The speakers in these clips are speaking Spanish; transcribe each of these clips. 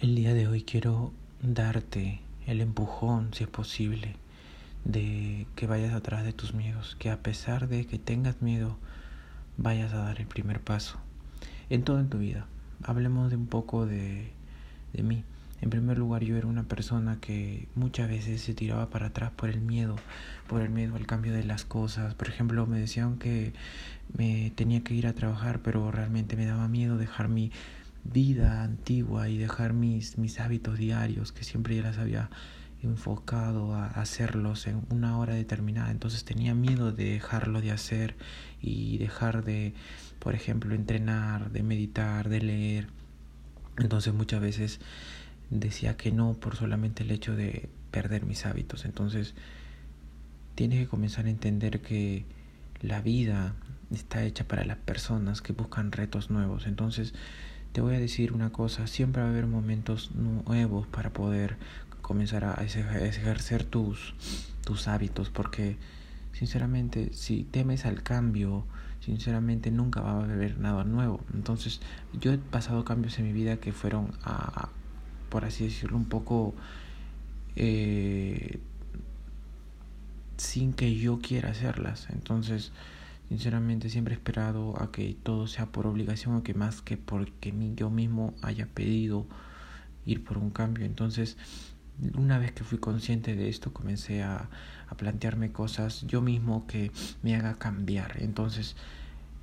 El día de hoy quiero darte el empujón, si es posible, de que vayas atrás de tus miedos, que a pesar de que tengas miedo, vayas a dar el primer paso en todo en tu vida. Hablemos de un poco de, de mí. En primer lugar, yo era una persona que muchas veces se tiraba para atrás por el miedo, por el miedo al cambio de las cosas. Por ejemplo, me decían que me tenía que ir a trabajar, pero realmente me daba miedo dejar mi vida antigua y dejar mis, mis hábitos diarios que siempre ya las había enfocado a hacerlos en una hora determinada. Entonces tenía miedo de dejarlo de hacer y dejar de, por ejemplo, entrenar, de meditar, de leer. Entonces muchas veces decía que no por solamente el hecho de perder mis hábitos. Entonces tienes que comenzar a entender que la vida está hecha para las personas que buscan retos nuevos. Entonces te voy a decir una cosa, siempre va a haber momentos nuevos para poder comenzar a ejercer tus, tus hábitos, porque sinceramente si temes al cambio, sinceramente nunca va a haber nada nuevo. Entonces yo he pasado cambios en mi vida que fueron a, por así decirlo, un poco eh, sin que yo quiera hacerlas. Entonces Sinceramente siempre he esperado a que todo sea por obligación o que más que porque yo mismo haya pedido ir por un cambio. Entonces, una vez que fui consciente de esto, comencé a, a plantearme cosas yo mismo que me haga cambiar. Entonces,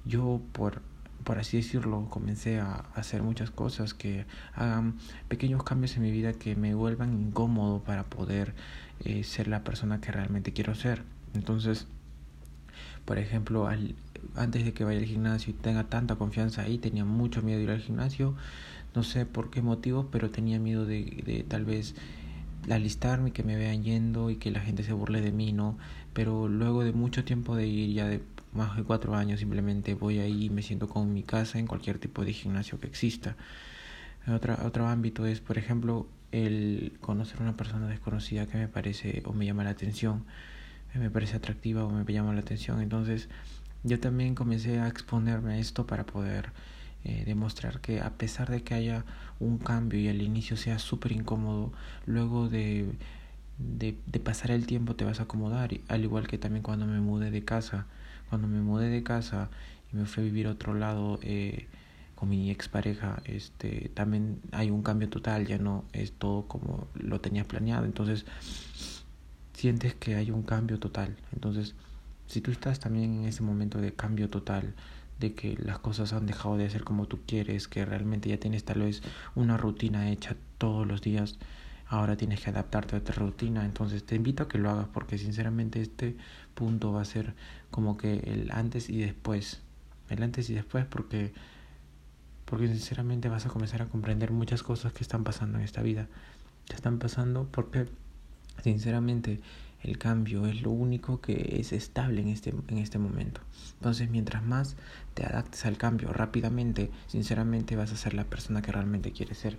yo por por así decirlo, comencé a hacer muchas cosas que hagan pequeños cambios en mi vida que me vuelvan incómodo para poder eh, ser la persona que realmente quiero ser. Entonces, por ejemplo, al, antes de que vaya al gimnasio y tenga tanta confianza ahí, tenía mucho miedo de ir al gimnasio. No sé por qué motivo, pero tenía miedo de, de tal vez alistarme, que me vean yendo y que la gente se burle de mí, ¿no? Pero luego de mucho tiempo de ir, ya de más de cuatro años, simplemente voy ahí y me siento como en mi casa en cualquier tipo de gimnasio que exista. Otro, otro ámbito es, por ejemplo, el conocer a una persona desconocida que me parece o me llama la atención me parece atractiva o me llama la atención. Entonces yo también comencé a exponerme a esto para poder eh, demostrar que a pesar de que haya un cambio y al inicio sea súper incómodo, luego de, de, de, pasar el tiempo te vas a acomodar, al igual que también cuando me mudé de casa, cuando me mudé de casa y me fui a vivir a otro lado eh, con mi expareja, este, también hay un cambio total, ya no es todo como lo tenía planeado, entonces sientes que hay un cambio total. Entonces, si tú estás también en ese momento de cambio total, de que las cosas han dejado de ser como tú quieres, que realmente ya tienes tal vez una rutina hecha todos los días, ahora tienes que adaptarte a otra rutina, entonces te invito a que lo hagas porque sinceramente este punto va a ser como que el antes y después, el antes y después porque porque sinceramente vas a comenzar a comprender muchas cosas que están pasando en esta vida. Te están pasando porque Sinceramente, el cambio es lo único que es estable en este, en este momento. Entonces, mientras más te adaptes al cambio rápidamente, sinceramente vas a ser la persona que realmente quieres ser.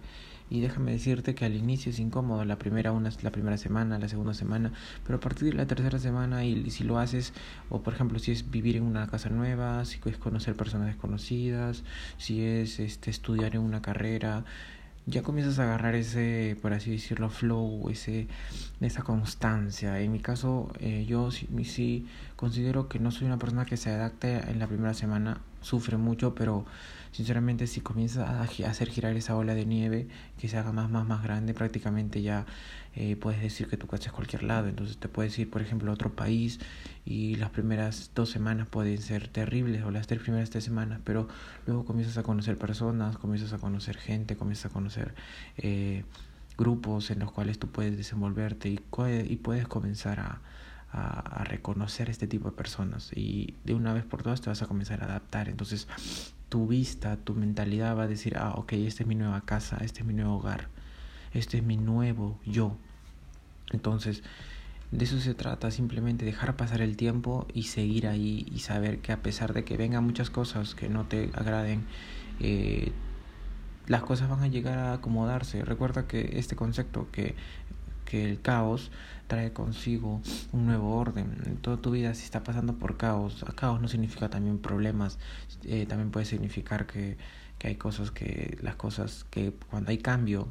Y déjame decirte que al inicio es incómodo, la primera, una, la primera semana, la segunda semana, pero a partir de la tercera semana, y, si lo haces, o por ejemplo, si es vivir en una casa nueva, si es conocer personas desconocidas, si es este, estudiar en una carrera, ya comienzas a agarrar ese, por así decirlo, flow, ese, esa constancia. En mi caso, eh, yo sí, sí considero que no soy una persona que se adapte en la primera semana, sufre mucho, pero sinceramente si comienzas a hacer girar esa ola de nieve, que se haga más, más, más grande, prácticamente ya eh, puedes decir que tu casa es cualquier lado. Entonces te puedes ir, por ejemplo, a otro país y las primeras dos semanas pueden ser terribles o las tres primeras tres semanas, pero luego comienzas a conocer personas, comienzas a conocer gente, comienzas a conocer eh, grupos en los cuales tú puedes desenvolverte y, y puedes comenzar a, a, a, reconocer este tipo de personas y de una vez por todas te vas a comenzar a adaptar. Entonces tu vista, tu mentalidad va a decir, ah, ok, esta es mi nueva casa, este es mi nuevo hogar, este es mi nuevo yo. Entonces, de eso se trata, simplemente dejar pasar el tiempo y seguir ahí y saber que a pesar de que vengan muchas cosas que no te agraden, eh, las cosas van a llegar a acomodarse. Recuerda que este concepto que, que el caos trae consigo un nuevo orden. En toda tu vida si está pasando por caos, caos no significa también problemas, eh, también puede significar que, que hay cosas que las cosas que cuando hay cambio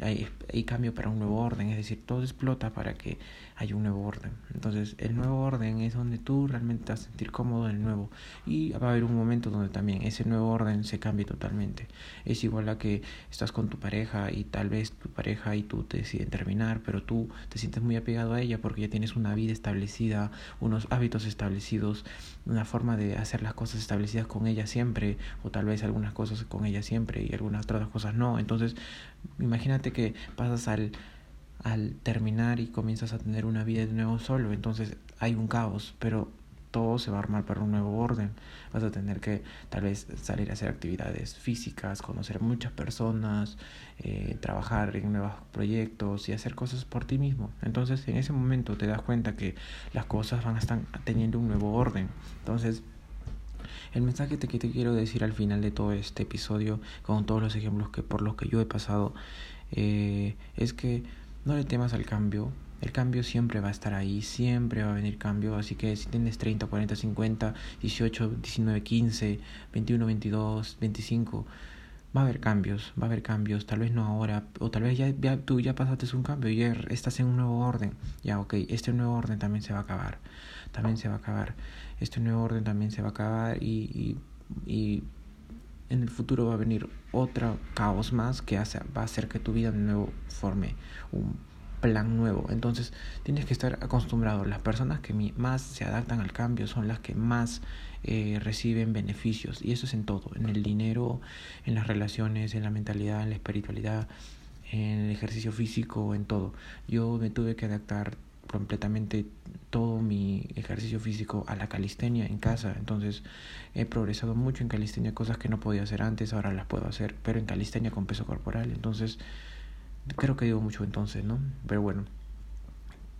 hay, hay, cambio para un nuevo orden, es decir, todo explota para que haya un nuevo orden. Entonces, el nuevo orden es donde tú realmente te vas a sentir cómodo en el nuevo y va a haber un momento donde también ese nuevo orden se cambie totalmente. Es igual a que estás con tu pareja y tal vez tu pareja y tú te deciden terminar, pero tú te sientes muy apegado a ella porque ya tienes una vida establecida, unos hábitos establecidos, una forma de hacer las cosas establecidas con ella siempre, o tal vez algunas cosas con ella siempre y algunas otras cosas no. Entonces, imagínate que pasas al, al terminar y comienzas a tener una vida de nuevo solo, entonces hay un caos, pero todo se va a armar para un nuevo orden. Vas a tener que tal vez salir a hacer actividades físicas, conocer muchas personas, eh, trabajar en nuevos proyectos y hacer cosas por ti mismo. Entonces en ese momento te das cuenta que las cosas van a estar teniendo un nuevo orden. Entonces el mensaje que te quiero decir al final de todo este episodio, con todos los ejemplos que por los que yo he pasado, eh, es que no le temas al cambio, el cambio siempre va a estar ahí, siempre va a venir cambio, así que si tienes 30, 40, 50, 18, 19, 15, 21, 22, 25, va a haber cambios, va a haber cambios, tal vez no ahora, o tal vez ya, ya tú ya pasaste un cambio ya estás en un nuevo orden, ya ok, este nuevo orden también se va a acabar, también se va a acabar, este nuevo orden también se va a acabar y, y, y en el futuro va a venir otro caos más que hace, va a hacer que tu vida de nuevo forme un plan nuevo. Entonces tienes que estar acostumbrado. Las personas que más se adaptan al cambio son las que más eh, reciben beneficios. Y eso es en todo, en el dinero, en las relaciones, en la mentalidad, en la espiritualidad, en el ejercicio físico, en todo. Yo me tuve que adaptar completamente todo mi ejercicio físico a la calistenia en casa. Entonces he progresado mucho en calistenia, cosas que no podía hacer antes, ahora las puedo hacer, pero en calistenia con peso corporal. Entonces Creo que digo mucho entonces, ¿no? Pero bueno,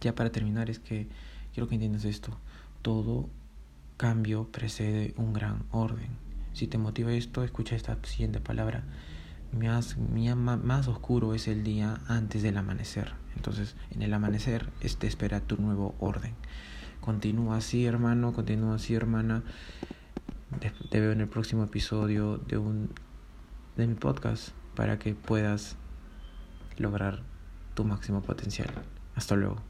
ya para terminar es que quiero que entiendas esto. Todo cambio precede un gran orden. Si te motiva esto, escucha esta siguiente palabra. Más, más oscuro es el día antes del amanecer. Entonces, en el amanecer te espera tu nuevo orden. Continúa así, hermano, continúa así, hermana. Te veo en el próximo episodio de un de mi podcast para que puedas lograr tu máximo potencial. Hasta luego.